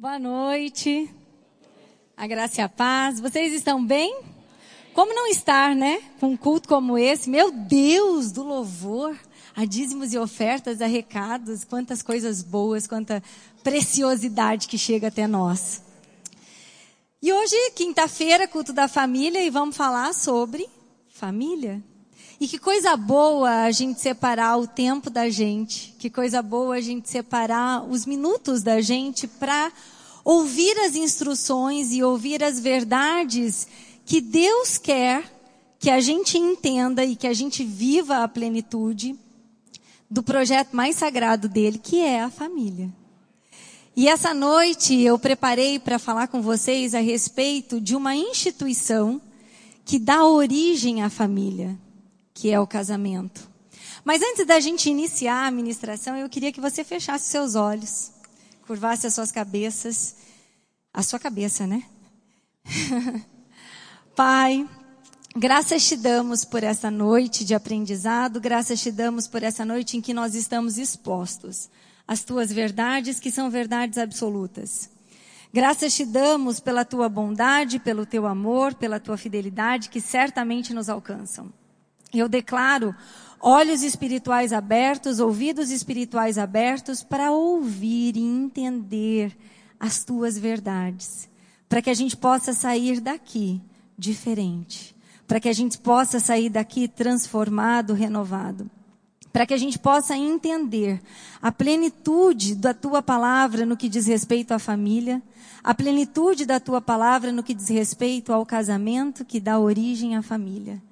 Boa noite. A graça e a paz. Vocês estão bem? Como não estar, né? Com um culto como esse? Meu Deus do louvor. A dízimos e ofertas, a recados, quantas coisas boas, quanta preciosidade que chega até nós. E hoje, quinta-feira, culto da família, e vamos falar sobre família. E que coisa boa a gente separar o tempo da gente, que coisa boa a gente separar os minutos da gente para ouvir as instruções e ouvir as verdades que Deus quer que a gente entenda e que a gente viva a plenitude do projeto mais sagrado dele, que é a família. E essa noite eu preparei para falar com vocês a respeito de uma instituição que dá origem à família que é o casamento. Mas antes da gente iniciar a ministração, eu queria que você fechasse seus olhos, curvasse as suas cabeças, a sua cabeça, né? Pai, graças te damos por essa noite de aprendizado, graças te damos por essa noite em que nós estamos expostos às tuas verdades, que são verdades absolutas. Graças te damos pela tua bondade, pelo teu amor, pela tua fidelidade, que certamente nos alcançam. Eu declaro olhos espirituais abertos, ouvidos espirituais abertos para ouvir e entender as tuas verdades, para que a gente possa sair daqui diferente, para que a gente possa sair daqui transformado, renovado, para que a gente possa entender a plenitude da tua palavra no que diz respeito à família, a plenitude da tua palavra no que diz respeito ao casamento que dá origem à família.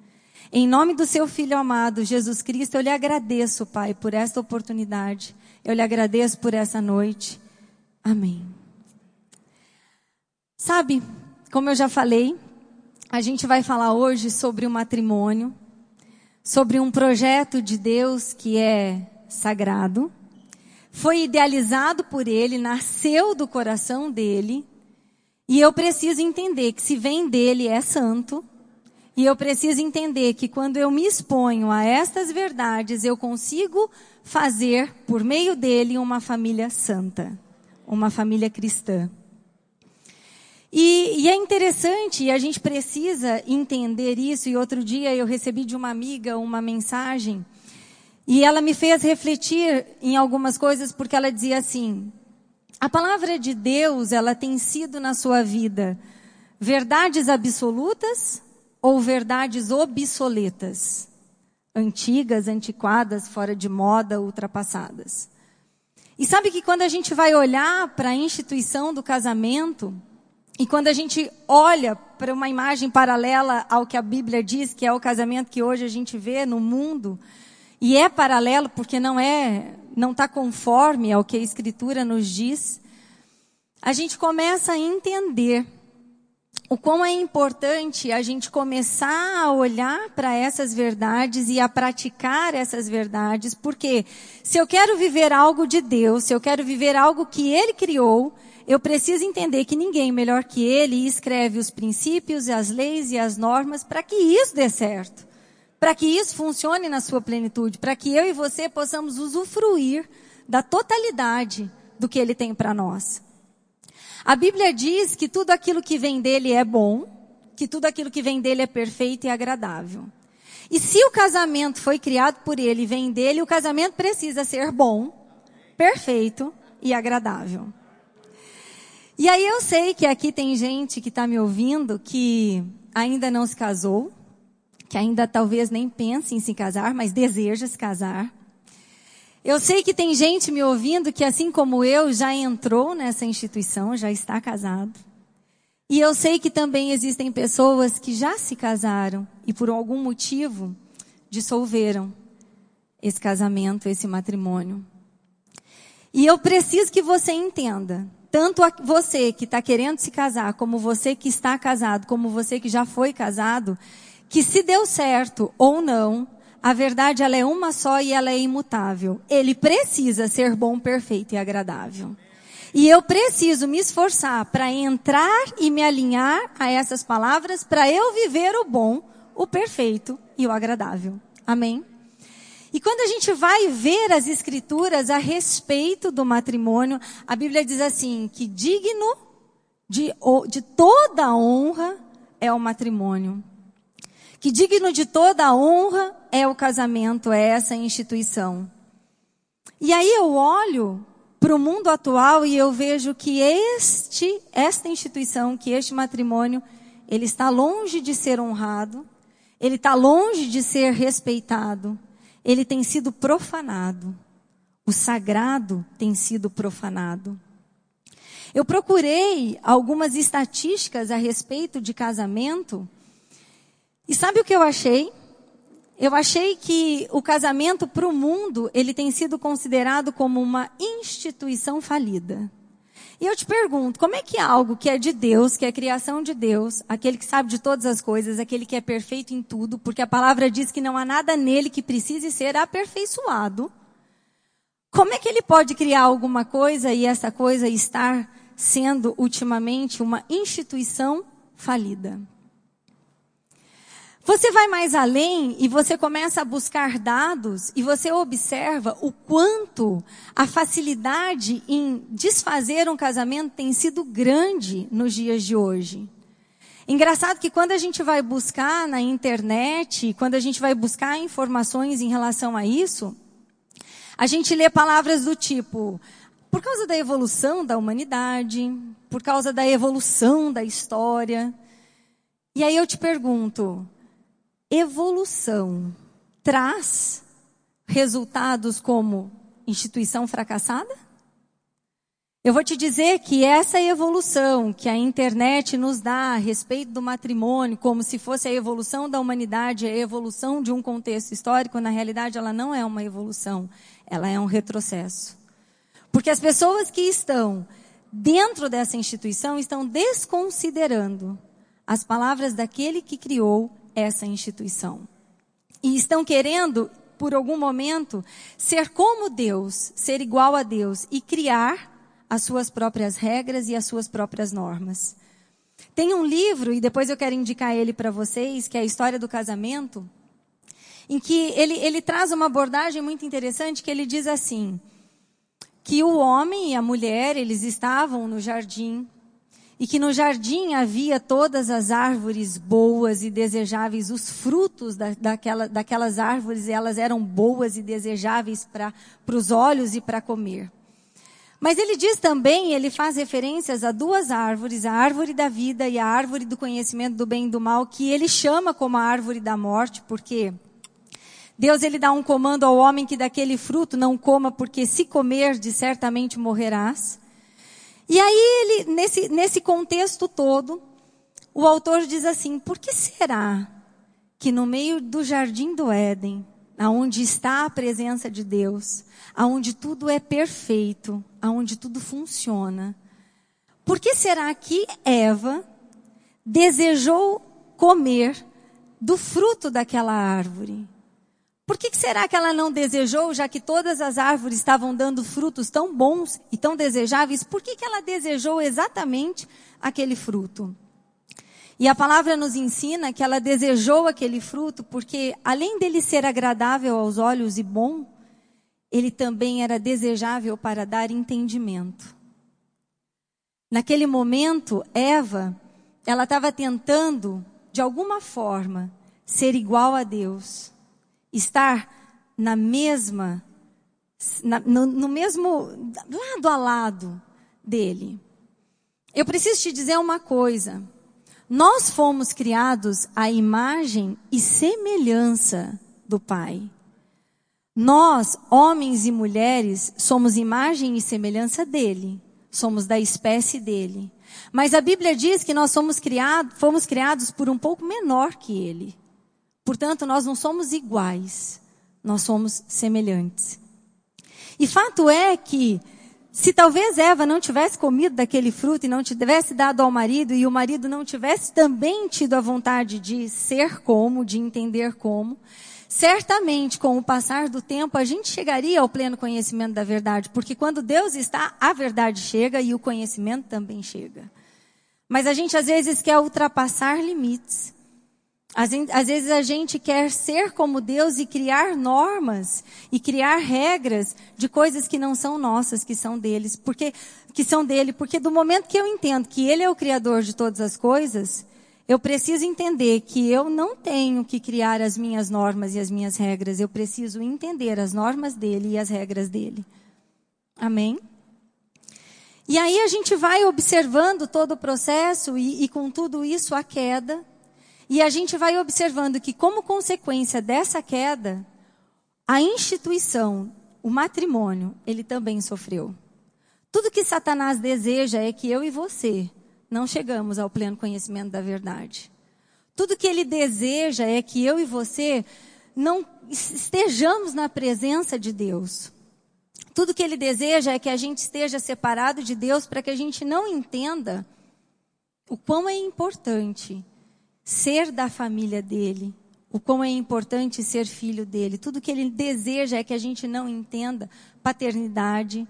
Em nome do seu filho amado, Jesus Cristo, eu lhe agradeço, Pai, por esta oportunidade. Eu lhe agradeço por essa noite. Amém. Sabe, como eu já falei, a gente vai falar hoje sobre o matrimônio, sobre um projeto de Deus que é sagrado, foi idealizado por Ele, nasceu do coração dele, e eu preciso entender que se vem dele é santo, e eu preciso entender que quando eu me exponho a estas verdades, eu consigo fazer, por meio dele, uma família santa, uma família cristã. E, e, é interessante, e a gente precisa entender isso. E outro dia eu recebi de uma amiga uma mensagem, e ela me fez refletir em algumas coisas, porque ela dizia assim: a palavra de Deus, ela tem sido na sua vida verdades absolutas ou verdades obsoletas, antigas, antiquadas, fora de moda, ultrapassadas. E sabe que quando a gente vai olhar para a instituição do casamento, e quando a gente olha para uma imagem paralela ao que a Bíblia diz, que é o casamento que hoje a gente vê no mundo, e é paralelo porque não é, não está conforme ao que a Escritura nos diz, a gente começa a entender o quão é importante a gente começar a olhar para essas verdades e a praticar essas verdades, porque se eu quero viver algo de Deus, se eu quero viver algo que Ele criou, eu preciso entender que ninguém melhor que Ele escreve os princípios, as leis e as normas para que isso dê certo, para que isso funcione na sua plenitude, para que eu e você possamos usufruir da totalidade do que Ele tem para nós. A Bíblia diz que tudo aquilo que vem dele é bom, que tudo aquilo que vem dele é perfeito e agradável. E se o casamento foi criado por ele e vem dele, o casamento precisa ser bom, perfeito e agradável. E aí eu sei que aqui tem gente que está me ouvindo que ainda não se casou, que ainda talvez nem pense em se casar, mas deseja se casar. Eu sei que tem gente me ouvindo que, assim como eu, já entrou nessa instituição, já está casado. E eu sei que também existem pessoas que já se casaram e, por algum motivo, dissolveram esse casamento, esse matrimônio. E eu preciso que você entenda, tanto você que está querendo se casar, como você que está casado, como você que já foi casado, que se deu certo ou não, a verdade ela é uma só e ela é imutável. Ele precisa ser bom, perfeito e agradável. E eu preciso me esforçar para entrar e me alinhar a essas palavras para eu viver o bom, o perfeito e o agradável. Amém? E quando a gente vai ver as escrituras a respeito do matrimônio, a Bíblia diz assim, que digno de, de toda honra é o matrimônio. Que digno de toda honra é o casamento, é essa instituição. E aí eu olho para o mundo atual e eu vejo que este, esta instituição, que este matrimônio, ele está longe de ser honrado, ele está longe de ser respeitado, ele tem sido profanado. O sagrado tem sido profanado. Eu procurei algumas estatísticas a respeito de casamento e sabe o que eu achei? Eu achei que o casamento para o mundo, ele tem sido considerado como uma instituição falida. E eu te pergunto, como é que algo que é de Deus, que é criação de Deus, aquele que sabe de todas as coisas, aquele que é perfeito em tudo, porque a palavra diz que não há nada nele que precise ser aperfeiçoado, como é que ele pode criar alguma coisa e essa coisa estar sendo ultimamente uma instituição falida? Você vai mais além e você começa a buscar dados e você observa o quanto a facilidade em desfazer um casamento tem sido grande nos dias de hoje. Engraçado que quando a gente vai buscar na internet, quando a gente vai buscar informações em relação a isso, a gente lê palavras do tipo, por causa da evolução da humanidade, por causa da evolução da história. E aí eu te pergunto, evolução traz resultados como instituição fracassada? Eu vou te dizer que essa evolução que a internet nos dá a respeito do matrimônio, como se fosse a evolução da humanidade, a evolução de um contexto histórico, na realidade ela não é uma evolução, ela é um retrocesso. Porque as pessoas que estão dentro dessa instituição estão desconsiderando as palavras daquele que criou essa instituição. E estão querendo, por algum momento, ser como Deus, ser igual a Deus e criar as suas próprias regras e as suas próprias normas. Tem um livro, e depois eu quero indicar ele para vocês, que é a História do Casamento, em que ele, ele traz uma abordagem muito interessante, que ele diz assim, que o homem e a mulher, eles estavam no jardim, e que no jardim havia todas as árvores boas e desejáveis, os frutos da, daquela, daquelas árvores, elas eram boas e desejáveis para os olhos e para comer. Mas ele diz também, ele faz referências a duas árvores, a árvore da vida e a árvore do conhecimento do bem e do mal, que ele chama como a árvore da morte, porque Deus ele dá um comando ao homem que daquele fruto não coma, porque se comer, de certamente morrerás. E aí ele, nesse, nesse contexto todo, o autor diz assim, por que será que no meio do jardim do Éden, aonde está a presença de Deus, aonde tudo é perfeito, aonde tudo funciona, por que será que Eva desejou comer do fruto daquela árvore? Por que, será que ela não desejou, já que todas as árvores estavam dando frutos tão bons e tão desejáveis, por que, que ela desejou exatamente aquele fruto? E a palavra nos ensina que ela desejou aquele fruto porque, além dele ser agradável aos olhos e bom, ele também era desejável para dar entendimento. Naquele momento, Eva, ela estava tentando, de alguma forma, ser igual a Deus estar na mesma, na, no, no mesmo, lado a lado dele. Eu preciso te dizer uma coisa. Nós fomos criados à imagem e semelhança do Pai. Nós, homens e mulheres, somos imagem e semelhança dele. Somos da espécie dele. Mas a Bíblia diz que nós somos criados, fomos criados por um pouco menor que ele. Portanto, nós não somos iguais, nós somos semelhantes. E fato é que, se talvez Eva não tivesse comido daquele fruto e não tivesse dado ao marido, e o marido não tivesse também tido a vontade de ser como, de entender como, certamente com o passar do tempo a gente chegaria ao pleno conhecimento da verdade, porque quando Deus está, a verdade chega e o conhecimento também chega. Mas a gente às vezes quer ultrapassar limites Às, vezes a gente quer ser como Deus e criar normas e criar regras de coisas que não são nossas, que são deles, porque que são dele, porque do momento que eu entendo que ele é o criador de todas as coisas, eu preciso entender que eu não tenho que criar as minhas normas e as minhas regras, eu preciso entender as normas dele e as regras dele. Amém? E aí a gente vai observando todo o processo e, e com tudo isso a queda. E a gente vai observando que, como consequência dessa queda, a instituição, o matrimônio, ele também sofreu. Tudo que Satanás deseja é que eu e você não chegamos ao pleno conhecimento da verdade. Tudo que ele deseja é que eu e você não estejamos na presença de Deus. Tudo que ele deseja é que a gente esteja separado de Deus para que a gente não entenda o quão é importante ser da família dele, o quão é importante ser filho dele. Tudo que ele deseja é que a gente não entenda paternidade.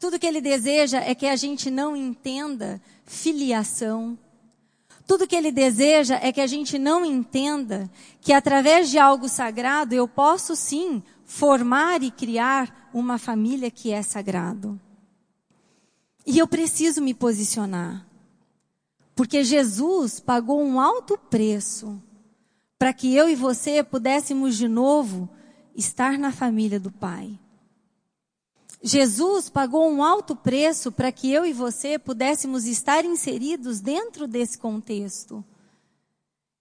Tudo que ele deseja é que a gente não entenda filiação. Tudo que ele deseja é que a gente não entenda que através de algo sagrado eu posso sim formar e criar uma família que é sagrado. E eu preciso me posicionar. Porque Jesus pagou um alto preço para que eu e você pudéssemos de novo estar na família do Pai. Jesus pagou um alto preço para que eu e você pudéssemos estar inseridos dentro desse contexto.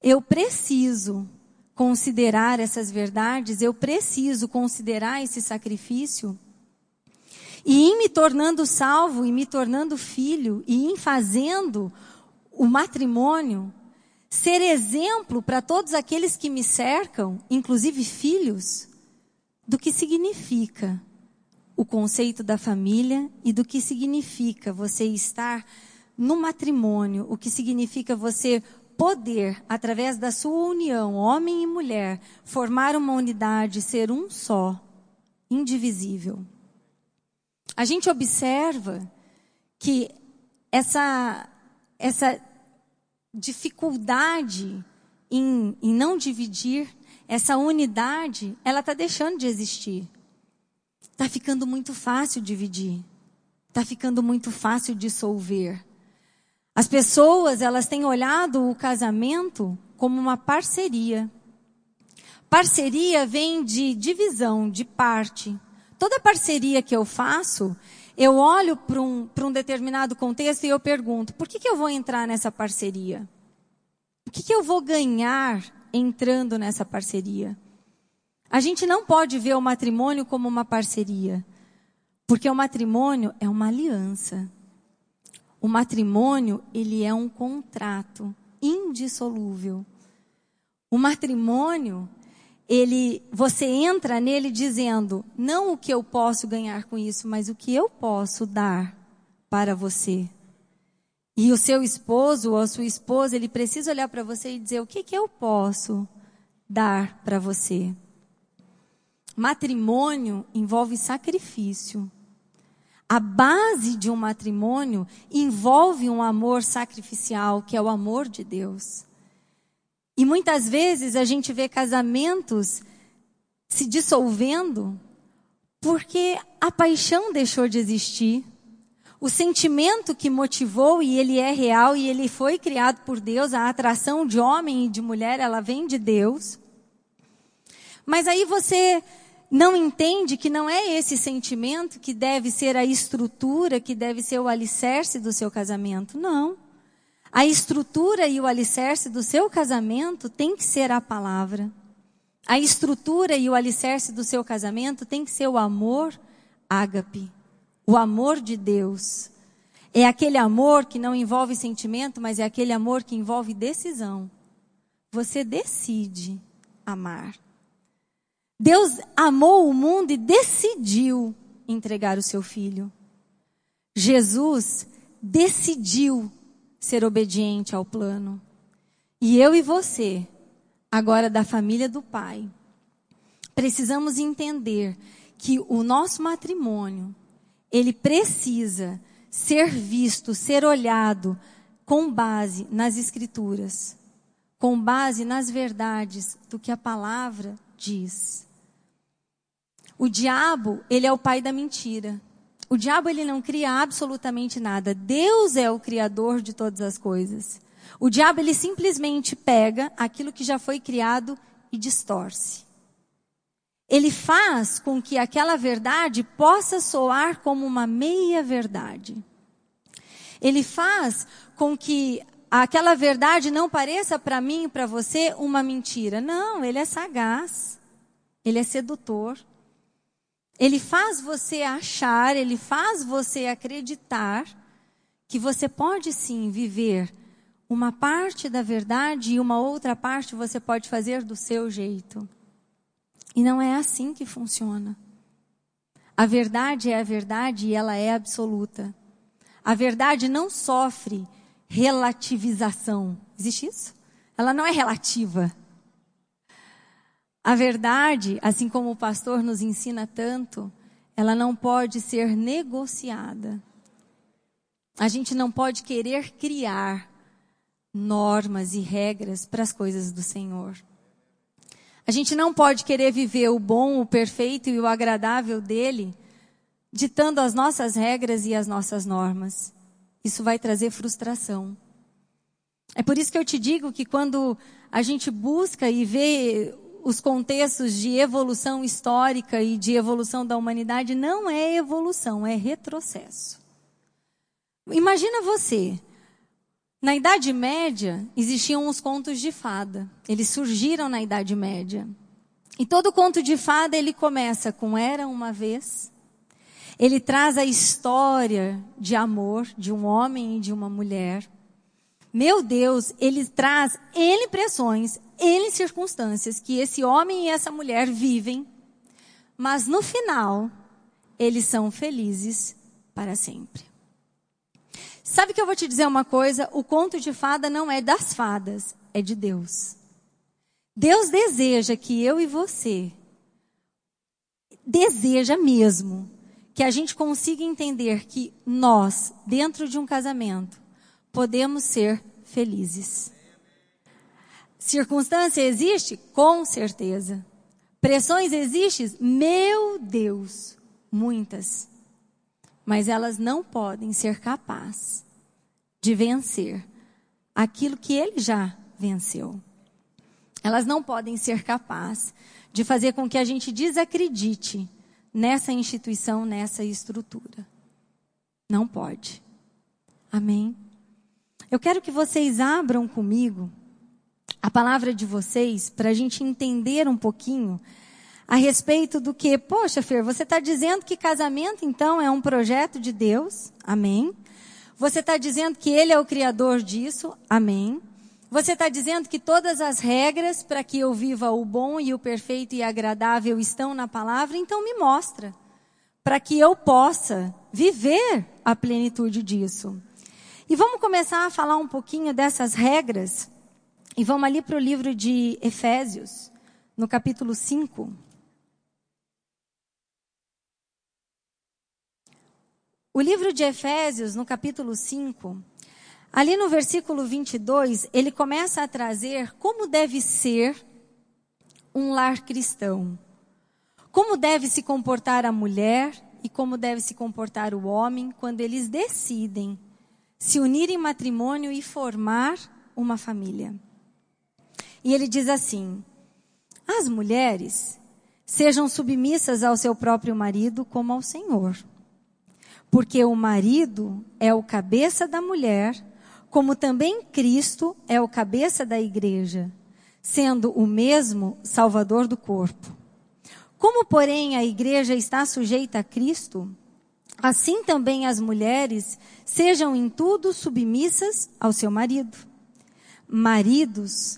Eu preciso considerar essas verdades, eu preciso considerar esse sacrifício. E em me tornando salvo, e me tornando filho, e em fazendo o matrimônio, ser exemplo para todos aqueles que me cercam, inclusive filhos, do que significa o conceito da família e do que significa você estar no matrimônio, o que significa você poder, através da sua união, homem e mulher, formar uma unidade, ser um só, indivisível. A gente observa que essa, essa dificuldade em, em não dividir, essa unidade, ela está deixando de existir. Está ficando muito fácil dividir. Está ficando muito fácil dissolver. As pessoas, elas têm olhado o casamento como uma parceria. Parceria vem de divisão, de parte. Toda parceria que eu faço, eu olho para um, um determinado contexto e eu pergunto: por que, que eu vou entrar nessa parceria? O que, que eu vou ganhar entrando nessa parceria? A gente não pode ver o matrimônio como uma parceria, porque o matrimônio é uma aliança. O matrimônio, ele é um contrato indissolúvel. O matrimônio, ele, você entra nele dizendo, não o que eu posso ganhar com isso, mas o que eu posso dar para você. E o seu esposo ou a sua esposa, ele precisa olhar para você e dizer, o que, que eu posso dar para você? Matrimônio envolve sacrifício. A base de um matrimônio envolve um amor sacrificial, que é o amor de Deus. E muitas vezes a gente vê casamentos se dissolvendo porque a paixão deixou de existir. O sentimento que motivou, e ele é real, e ele foi criado por Deus, a atração de homem e de mulher, ela vem de Deus. Mas aí você não entende que não é esse sentimento que deve ser a estrutura, que deve ser o alicerce do seu casamento. Não. A estrutura e o alicerce do seu casamento tem que ser a palavra. A estrutura e o alicerce do seu casamento tem que ser o amor ágape, o amor de Deus. É aquele amor que não envolve sentimento, mas é aquele amor que envolve decisão. Você decide amar. Deus amou o mundo e decidiu entregar o seu filho. Jesus decidiu ser obediente ao plano. E eu e você, agora da família do Pai, precisamos entender que o nosso matrimônio, ele precisa ser visto, ser olhado com base nas escrituras com base nas verdades do que a palavra diz. O diabo, ele é o pai da mentira. O diabo ele não cria absolutamente nada. Deus é o criador de todas as coisas. O diabo ele simplesmente pega aquilo que já foi criado e distorce. Ele faz com que aquela verdade possa soar como uma meia verdade. Ele faz com que aquela verdade não pareça para mim e para você uma mentira. Não, ele é sagaz. Ele é sedutor. Ele faz você achar, ele faz você acreditar que você pode sim viver uma parte da verdade e uma outra parte você pode fazer do seu jeito. E não é assim que funciona. A verdade é a verdade e ela é absoluta. A verdade não sofre relativização. Existe isso? Ela não é relativa. A verdade, assim como o pastor nos ensina tanto, ela não pode ser negociada. A gente não pode querer criar normas e regras para as coisas do Senhor. A gente não pode querer viver o bom, o perfeito e o agradável dele, ditando as nossas regras e as nossas normas. Isso vai trazer frustração. É por isso que eu te digo que quando a gente busca e vê os contextos de evolução histórica e de evolução da humanidade não é evolução, é retrocesso. Imagina você. Na Idade Média existiam os contos de fada. Eles surgiram na Idade Média. E todo conto de fada ele começa com era uma vez. Ele traz a história de amor de um homem e de uma mulher. Meu Deus, ele traz N pressões, N circunstâncias que esse homem e essa mulher vivem, mas no final, eles são felizes para sempre. Sabe que eu vou te dizer uma coisa? O conto de fada não é das fadas, é de Deus. Deus deseja que eu e você, deseja mesmo, que a gente consiga entender que nós, dentro de um casamento, podemos ser felizes. Circunstância existe? Com certeza. Pressões existem? Meu Deus, muitas. Mas elas não podem ser capazes de vencer aquilo que ele já venceu. Elas não podem ser capazes de fazer com que a gente desacredite nessa instituição, nessa estrutura. Não pode. Amém? Eu quero que vocês abram comigo a palavra de vocês para a gente entender um pouquinho a respeito do que, poxa, Fer, você está dizendo que casamento então é um projeto de Deus, amém. Você está dizendo que Ele é o criador disso, amém. Você está dizendo que todas as regras para que eu viva o bom e o perfeito e agradável estão na palavra, então me mostra, para que eu possa viver a plenitude disso. E vamos começar a falar um pouquinho dessas regras e vamos ali para o livro de Efésios, no capítulo 5. O livro de Efésios, no capítulo 5, ali no versículo 22, ele começa a trazer como deve ser um lar cristão. Como deve se comportar a mulher e como deve se comportar o homem quando eles decidem se unir em matrimônio e formar uma família. E ele diz assim: as mulheres sejam submissas ao seu próprio marido como ao Senhor. Porque o marido é o cabeça da mulher, como também Cristo é o cabeça da igreja, sendo o mesmo Salvador do corpo. Como, porém, a igreja está sujeita a Cristo, assim também as mulheres sejam em tudo submissas ao seu marido. Maridos,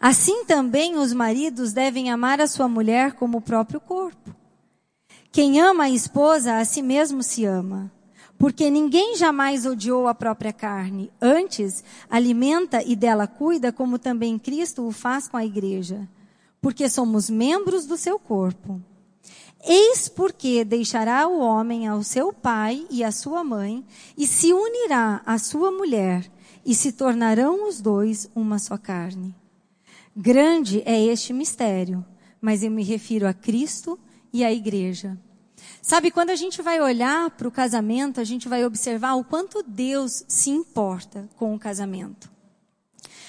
Assim também os maridos devem amar a sua mulher como o próprio corpo. Quem ama a esposa, a si mesmo se ama. Porque ninguém jamais odiou a própria carne. Antes, alimenta e dela cuida, como também Cristo o faz com a igreja. Porque somos membros do seu corpo. Eis porque deixará o homem ao seu pai e à sua mãe, e se unirá à sua mulher, e se tornarão os dois uma só carne. Grande é este mistério, mas eu me refiro a Cristo e à igreja. Sabe, quando a gente vai olhar para o casamento, a gente vai observar o quanto Deus se importa com o casamento.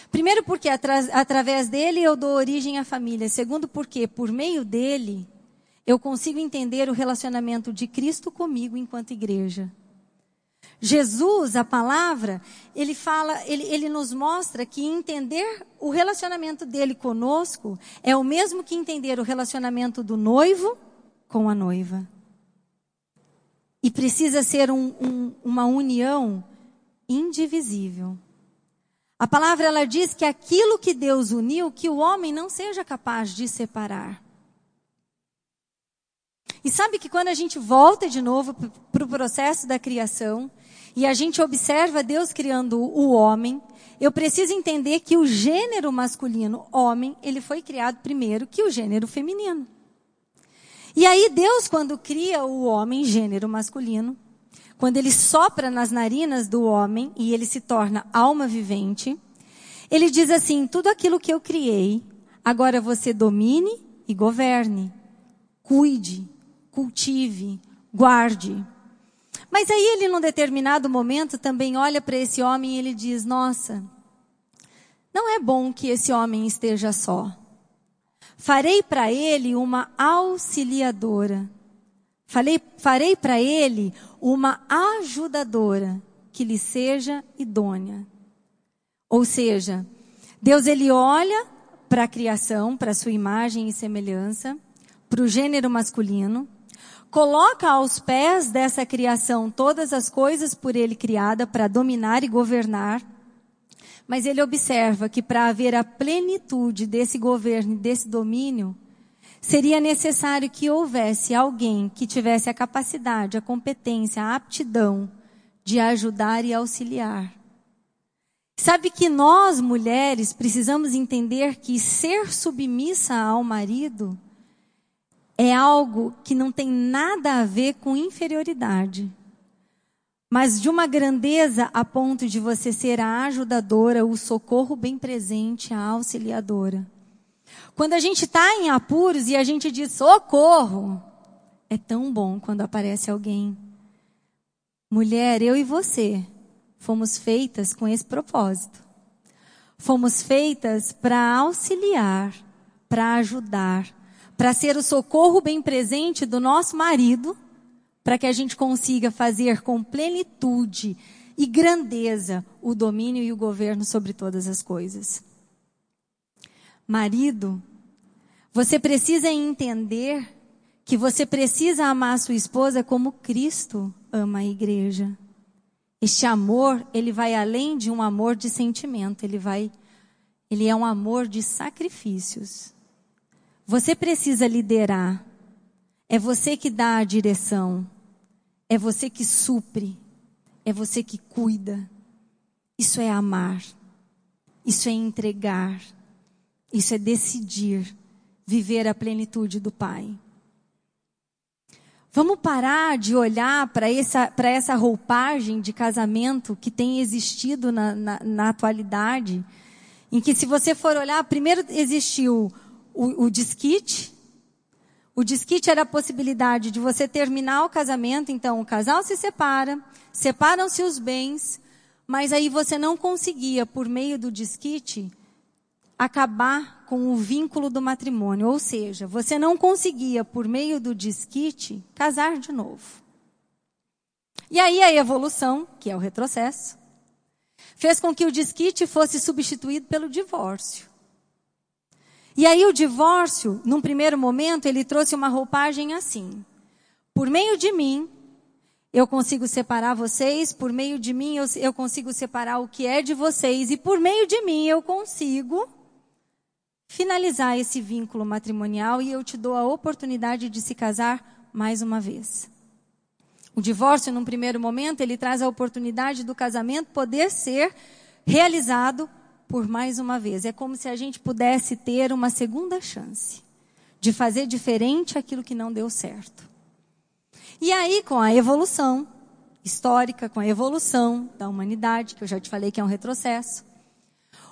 Primeiro, porque atra através dele eu dou origem à família. Segundo, porque por meio dele eu consigo entender o relacionamento de Cristo comigo enquanto igreja. Jesus, a palavra, ele fala, ele, ele nos mostra que entender o relacionamento dele conosco é o mesmo que entender o relacionamento do noivo com a noiva. E precisa ser um, um, uma união indivisível. A palavra ela diz que aquilo que Deus uniu, que o homem não seja capaz de separar. E sabe que quando a gente volta de novo para o processo da criação, e a gente observa Deus criando o homem, eu preciso entender que o gênero masculino, homem, ele foi criado primeiro que o gênero feminino. E aí Deus, quando cria o homem, gênero masculino, quando ele sopra nas narinas do homem e ele se torna alma vivente, ele diz assim: tudo aquilo que eu criei, agora você domine e governe, cuide, cultive, guarde. Mas aí ele, num determinado momento, também olha para esse homem e ele diz: Nossa, não é bom que esse homem esteja só. Farei para ele uma auxiliadora. Falei, farei para ele uma ajudadora que lhe seja idônea. Ou seja, Deus ele olha para a criação, para a sua imagem e semelhança, para o gênero masculino, coloca aos pés dessa criação todas as coisas por ele criada para dominar e governar. Mas ele observa que para haver a plenitude desse governo desse domínio, seria necessário que houvesse alguém que tivesse a capacidade, a competência, a aptidão de ajudar e auxiliar. Sabe que nós, mulheres, precisamos entender que ser submissa ao marido é algo que não tem nada a ver com inferioridade, mas de uma grandeza a ponto de você ser a ajudadora, o socorro bem presente, a auxiliadora. Quando a gente está em apuros e a gente diz socorro, é tão bom quando aparece alguém. Mulher, eu e você fomos feitas com esse propósito. Fomos feitas para auxiliar, para ajudar, para ser o socorro bem presente do nosso marido, para que a gente consiga fazer com plenitude e grandeza o domínio e o governo sobre todas as coisas. Marido, você precisa entender que você precisa amar sua esposa como Cristo ama a igreja. Este amor, ele vai além de um amor de sentimento, ele vai ele é um amor de sacrifícios. Você precisa liderar. É você que dá a direção. É você que supre. É você que cuida. Isso é amar. Isso é entregar. Isso é decidir viver a plenitude do Pai. Vamos parar de olhar para essa, essa roupagem de casamento que tem existido na, na, na atualidade, em que, se você for olhar, primeiro existiu o, o. O disquite era a possibilidade de você terminar o casamento, então o casal se separa, separam-se os bens, mas aí você não conseguia, por meio do disquite, acabar com o vínculo do matrimônio. Ou seja, você não conseguia, por meio do disquite, casar de novo. E aí a evolução, que é o retrocesso, fez com que o disquite fosse substituído pelo divórcio. E aí o divórcio, num primeiro momento, ele trouxe uma roupagem assim. Por meio de mim, eu consigo separar vocês, por meio de mim eu, eu consigo separar o que é de vocês, e por meio de mim eu consigo finalizar esse vínculo matrimonial e eu te dou a oportunidade de se casar mais uma vez. O divórcio, num primeiro momento, ele traz a oportunidade do casamento poder ser realizado por mais uma vez. É como se a gente pudesse ter uma segunda chance de fazer diferente aquilo que não deu certo. E aí, com a evolução histórica, com a evolução da humanidade, que eu já te falei que é um retrocesso,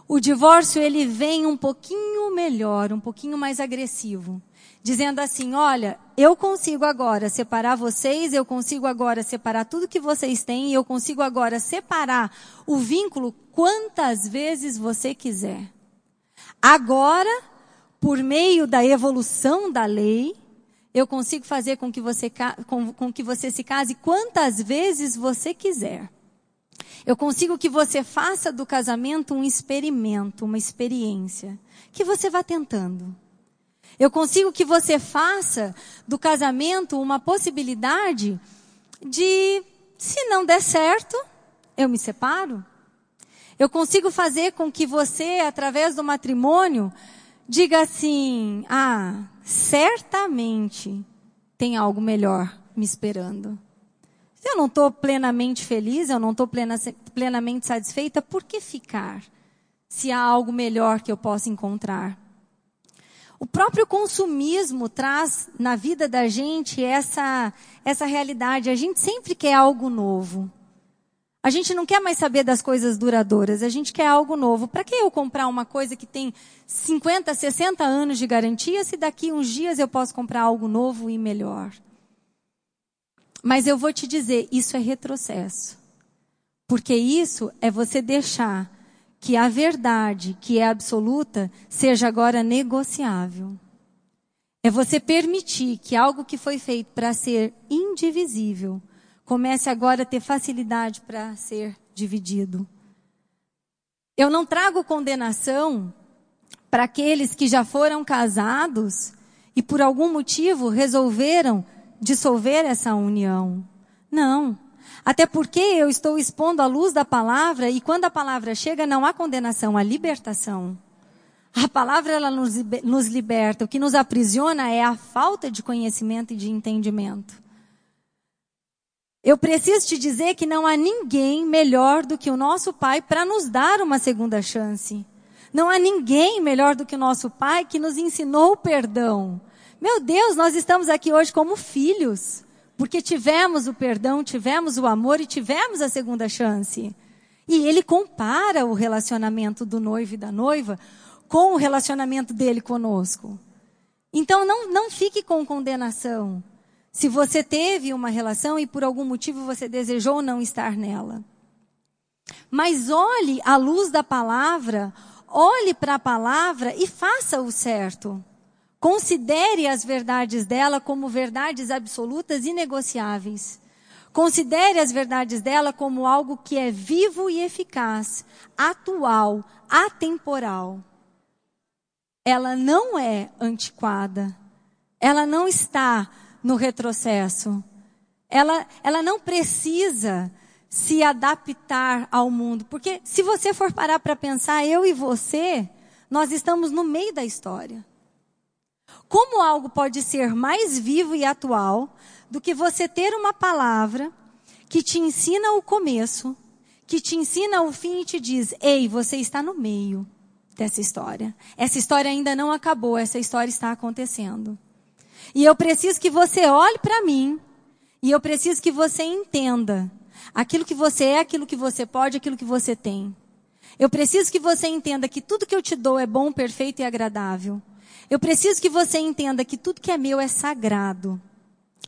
o divórcio ele vem um pouquinho melhor, um pouquinho mais agressivo, dizendo assim: olha, eu consigo agora separar vocês, eu consigo agora separar tudo que vocês têm, eu consigo agora separar o vínculo quantas vezes você quiser. Agora, por meio da evolução da lei, eu consigo fazer com que você, com, com que você se case quantas vezes você quiser. Eu consigo que você faça do casamento um experimento, uma experiência, que você vá tentando. Eu consigo que você faça do casamento uma possibilidade de, se não der certo, eu me separo. Eu consigo fazer com que você, através do matrimônio, diga assim: ah, certamente tem algo melhor me esperando. Eu não estou plenamente feliz, eu não estou plena, plenamente satisfeita, por que ficar? Se há algo melhor que eu possa encontrar. O próprio consumismo traz na vida da gente essa, essa realidade. A gente sempre quer algo novo. A gente não quer mais saber das coisas duradouras, a gente quer algo novo. Para que eu comprar uma coisa que tem 50, 60 anos de garantia se daqui uns dias eu posso comprar algo novo e melhor? Mas eu vou te dizer, isso é retrocesso. Porque isso é você deixar que a verdade, que é absoluta, seja agora negociável. É você permitir que algo que foi feito para ser indivisível comece agora a ter facilidade para ser dividido. Eu não trago condenação para aqueles que já foram casados e por algum motivo resolveram dissolver essa união. Não. Até porque eu estou expondo a luz da palavra e quando a palavra chega não há condenação, há libertação. A palavra ela nos, nos liberta. O que nos aprisiona é a falta de conhecimento e de entendimento. Eu preciso te dizer que não há ninguém melhor do que o nosso Pai para nos dar uma segunda chance. Não há ninguém melhor do que o nosso Pai que nos ensinou o perdão. Meu Deus, nós estamos aqui hoje como filhos, porque tivemos o perdão, tivemos o amor e tivemos a segunda chance. E ele compara o relacionamento do noivo e da noiva com o relacionamento dele conosco. Então não, não fique com condenação. Se você teve uma relação e por algum motivo você desejou não estar nela. Mas olhe à luz da palavra, olhe para a palavra e faça o certo. Considere as verdades dela como verdades absolutas e negociáveis. Considere as verdades dela como algo que é vivo e eficaz, atual, atemporal. Ela não é antiquada. Ela não está no retrocesso. Ela, ela não precisa se adaptar ao mundo. Porque se você for parar para pensar, eu e você, nós estamos no meio da história. Como algo pode ser mais vivo e atual do que você ter uma palavra que te ensina o começo, que te ensina o fim e te diz: ei, você está no meio dessa história. Essa história ainda não acabou, essa história está acontecendo. E eu preciso que você olhe para mim e eu preciso que você entenda aquilo que você é, aquilo que você pode, aquilo que você tem. Eu preciso que você entenda que tudo que eu te dou é bom, perfeito e agradável. Eu preciso que você entenda que tudo que é meu é sagrado.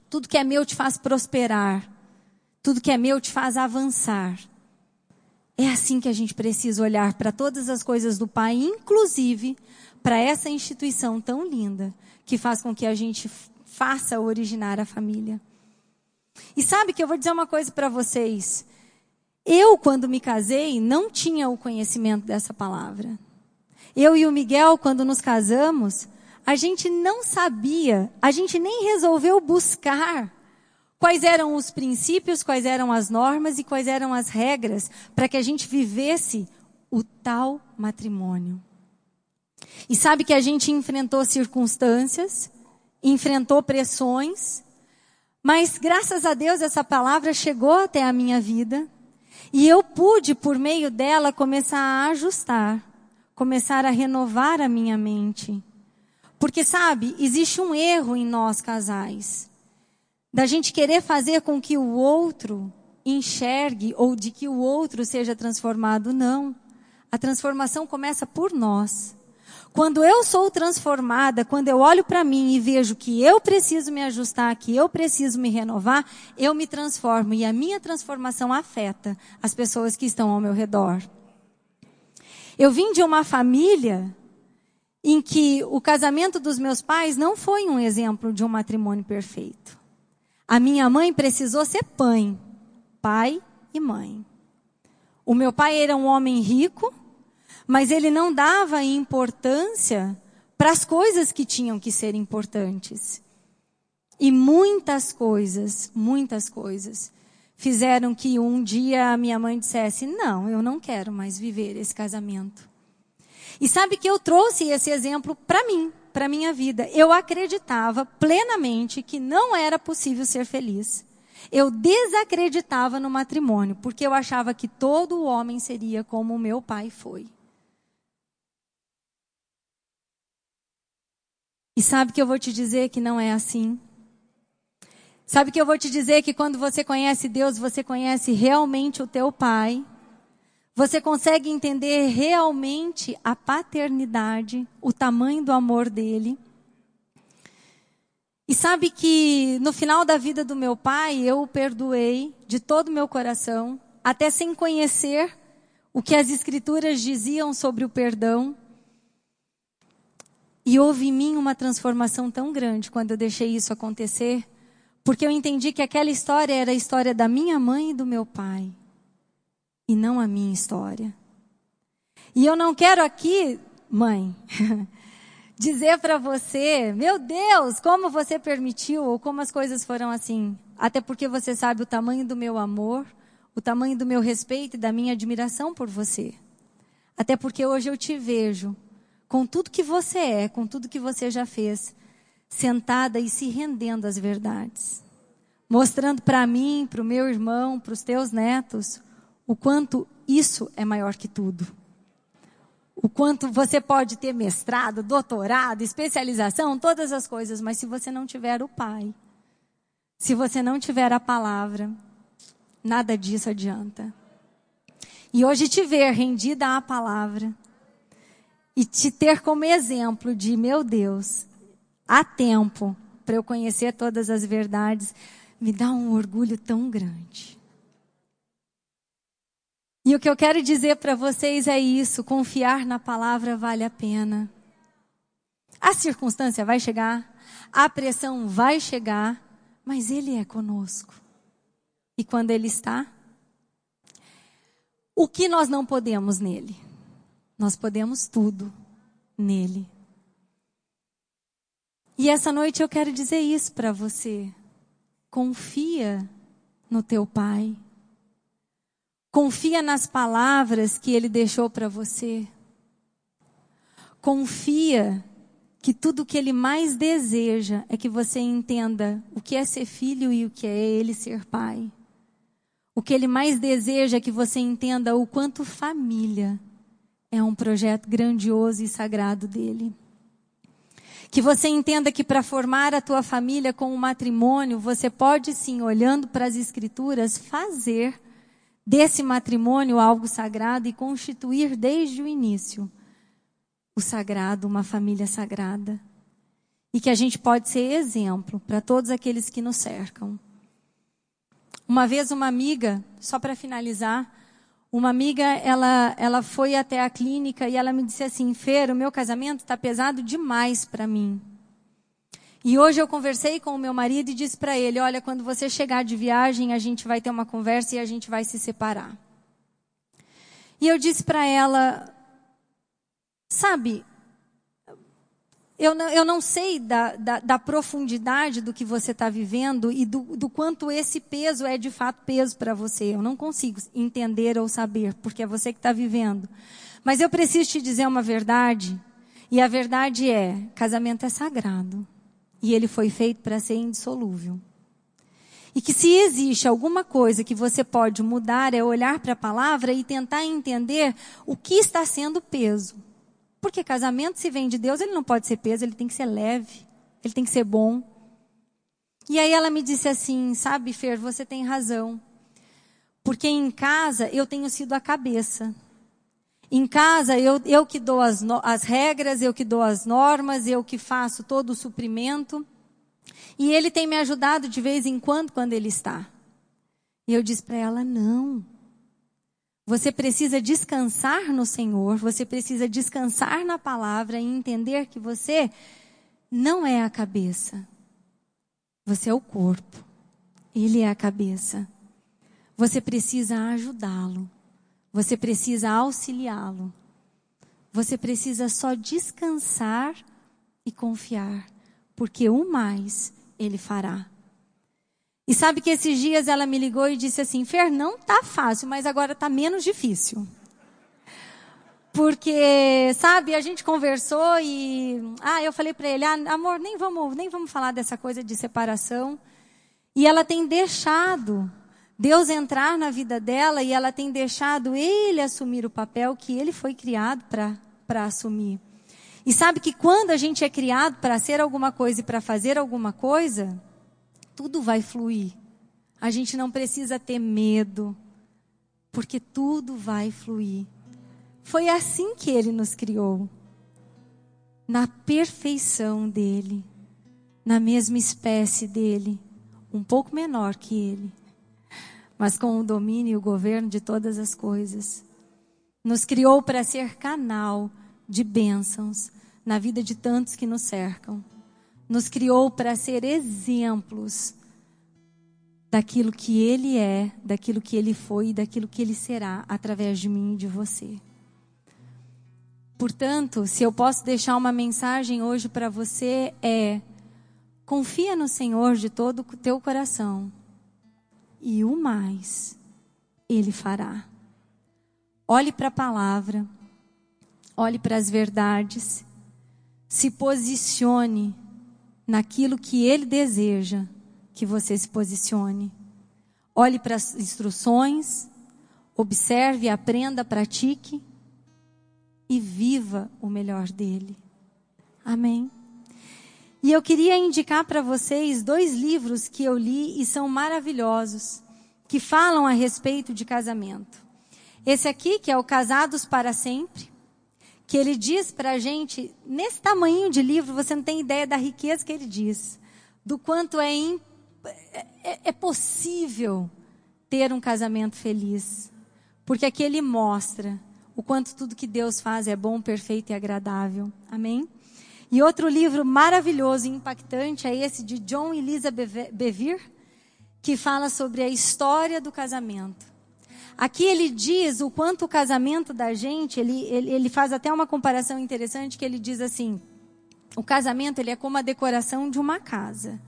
Tudo que é meu te faz prosperar. Tudo que é meu te faz avançar. É assim que a gente precisa olhar para todas as coisas do Pai, inclusive para essa instituição tão linda que faz com que a gente faça originar a família. E sabe que eu vou dizer uma coisa para vocês. Eu, quando me casei, não tinha o conhecimento dessa palavra. Eu e o Miguel, quando nos casamos, a gente não sabia, a gente nem resolveu buscar quais eram os princípios, quais eram as normas e quais eram as regras para que a gente vivesse o tal matrimônio. E sabe que a gente enfrentou circunstâncias, enfrentou pressões, mas graças a Deus essa palavra chegou até a minha vida e eu pude, por meio dela, começar a ajustar, começar a renovar a minha mente. Porque, sabe, existe um erro em nós casais. Da gente querer fazer com que o outro enxergue ou de que o outro seja transformado. Não. A transformação começa por nós. Quando eu sou transformada, quando eu olho para mim e vejo que eu preciso me ajustar, que eu preciso me renovar, eu me transformo e a minha transformação afeta as pessoas que estão ao meu redor. Eu vim de uma família em que o casamento dos meus pais não foi um exemplo de um matrimônio perfeito. A minha mãe precisou ser pai, pai e mãe. O meu pai era um homem rico, mas ele não dava importância para as coisas que tinham que ser importantes. E muitas coisas, muitas coisas, fizeram que um dia a minha mãe dissesse: Não, eu não quero mais viver esse casamento. E sabe que eu trouxe esse exemplo para mim, para minha vida. Eu acreditava plenamente que não era possível ser feliz. Eu desacreditava no matrimônio, porque eu achava que todo homem seria como o meu pai foi. E sabe que eu vou te dizer que não é assim? Sabe que eu vou te dizer que quando você conhece Deus, você conhece realmente o teu Pai. Você consegue entender realmente a paternidade, o tamanho do amor dele. E sabe que no final da vida do meu pai, eu o perdoei de todo o meu coração, até sem conhecer o que as escrituras diziam sobre o perdão. E houve em mim uma transformação tão grande quando eu deixei isso acontecer, porque eu entendi que aquela história era a história da minha mãe e do meu pai, e não a minha história. E eu não quero aqui, mãe, dizer para você, meu Deus, como você permitiu ou como as coisas foram assim. Até porque você sabe o tamanho do meu amor, o tamanho do meu respeito e da minha admiração por você. Até porque hoje eu te vejo com tudo que você é, com tudo que você já fez, sentada e se rendendo às verdades. Mostrando para mim, para o meu irmão, para os teus netos, o quanto isso é maior que tudo. O quanto você pode ter mestrado, doutorado, especialização, todas as coisas, mas se você não tiver o Pai, se você não tiver a palavra, nada disso adianta. E hoje te ver rendida à palavra, e te ter como exemplo de, meu Deus, há tempo para eu conhecer todas as verdades, me dá um orgulho tão grande. E o que eu quero dizer para vocês é isso: confiar na palavra vale a pena. A circunstância vai chegar, a pressão vai chegar, mas Ele é conosco. E quando Ele está, o que nós não podemos nele? Nós podemos tudo nele. E essa noite eu quero dizer isso para você. Confia no teu Pai. Confia nas palavras que ele deixou para você. Confia que tudo que ele mais deseja é que você entenda o que é ser filho e o que é ele ser pai. O que ele mais deseja é que você entenda o quanto família é um projeto grandioso e sagrado dele. Que você entenda que para formar a tua família com um matrimônio, você pode sim, olhando para as escrituras, fazer desse matrimônio algo sagrado e constituir desde o início o sagrado, uma família sagrada. E que a gente pode ser exemplo para todos aqueles que nos cercam. Uma vez uma amiga, só para finalizar, uma amiga, ela, ela foi até a clínica e ela me disse assim, Fer, o meu casamento está pesado demais para mim. E hoje eu conversei com o meu marido e disse para ele, olha, quando você chegar de viagem, a gente vai ter uma conversa e a gente vai se separar. E eu disse para ela, sabe, eu não, eu não sei da, da, da, profundidade do que você está vivendo e do, do quanto esse peso é de fato peso para você. Eu não consigo entender ou saber, porque é você que está vivendo. Mas eu preciso te dizer uma verdade. E a verdade é, casamento é sagrado. E ele foi feito para ser indissolúvel. E que se existe alguma coisa que você pode mudar é olhar para a palavra e tentar entender o que está sendo peso. Porque casamento, se vem de Deus, ele não pode ser peso, ele tem que ser leve, ele tem que ser bom. E aí ela me disse assim: Sabe, Fer, você tem razão. Porque em casa eu tenho sido a cabeça. Em casa eu, eu que dou as, as regras, eu que dou as normas, eu que faço todo o suprimento. E ele tem me ajudado de vez em quando, quando ele está. E eu disse para ela: Não. Você precisa descansar no Senhor, você precisa descansar na palavra e entender que você não é a cabeça. Você é o corpo. Ele é a cabeça. Você precisa ajudá-lo. Você precisa auxiliá-lo. Você precisa só descansar e confiar, porque o mais ele fará. E sabe que esses dias ela me ligou e disse assim: Fer, não tá fácil, mas agora tá menos difícil. Porque, sabe, a gente conversou e ah, eu falei para ele: "Ah, amor, nem vamos, nem vamos falar dessa coisa de separação". E ela tem deixado Deus entrar na vida dela e ela tem deixado ele assumir o papel que ele foi criado para assumir. E sabe que quando a gente é criado para ser alguma coisa e para fazer alguma coisa, tudo vai fluir. A gente não precisa ter medo, porque tudo vai fluir. Foi assim que ele nos criou. Na perfeição dele, na mesma espécie dele, um pouco menor que ele, mas com o domínio e o governo de todas as coisas. Nos criou para ser canal de bênçãos na vida de tantos que nos cercam nos criou para ser exemplos daquilo que Ele é, daquilo que Ele foi e daquilo que Ele será através de mim e de você. Portanto, se eu posso deixar uma mensagem hoje para você é: confia no Senhor de todo o teu coração e o mais Ele fará. Olhe para a palavra, olhe para as verdades, se posicione naquilo que Ele deseja que você se posicione. Olhe para as instruções, observe, aprenda, pratique e viva o melhor dele. Amém. E eu queria indicar para vocês dois livros que eu li e são maravilhosos, que falam a respeito de casamento. Esse aqui, que é o Casados para Sempre, que ele diz para a gente, nesse tamanho de livro, você não tem ideia da riqueza que ele diz, do quanto é, in, é, é possível ter um casamento feliz. Porque aqui ele mostra o quanto tudo que Deus faz é bom, perfeito e agradável. Amém? E outro livro maravilhoso e impactante é esse de John e Lisa Bevere, que fala sobre a história do casamento. Aqui ele diz o quanto o casamento da gente, ele, ele, ele faz até uma comparação interessante que ele diz assim: o casamento ele é como a decoração de uma casa.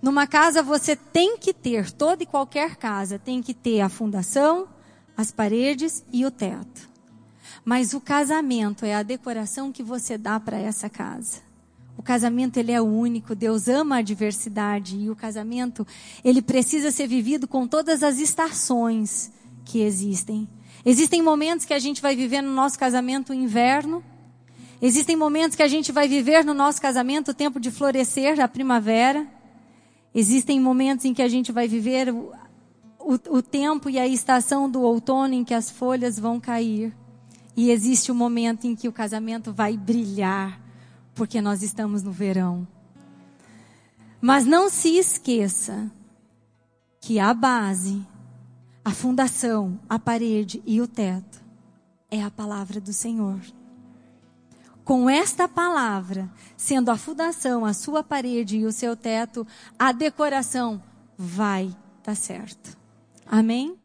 Numa casa você tem que ter, toda e qualquer casa, tem que ter a fundação, as paredes e o teto. Mas o casamento é a decoração que você dá para essa casa. O casamento ele é único, Deus ama a diversidade e o casamento ele precisa ser vivido com todas as estações que existem. Existem momentos que a gente vai viver no nosso casamento o inverno. Existem momentos que a gente vai viver no nosso casamento o tempo de florescer, a primavera. Existem momentos em que a gente vai viver o, o, o tempo e a estação do outono em que as folhas vão cair. E existe o um momento em que o casamento vai brilhar, porque nós estamos no verão. Mas não se esqueça que a base a fundação, a parede e o teto é a palavra do Senhor. Com esta palavra, sendo a fundação, a sua parede e o seu teto, a decoração vai dar certo. Amém?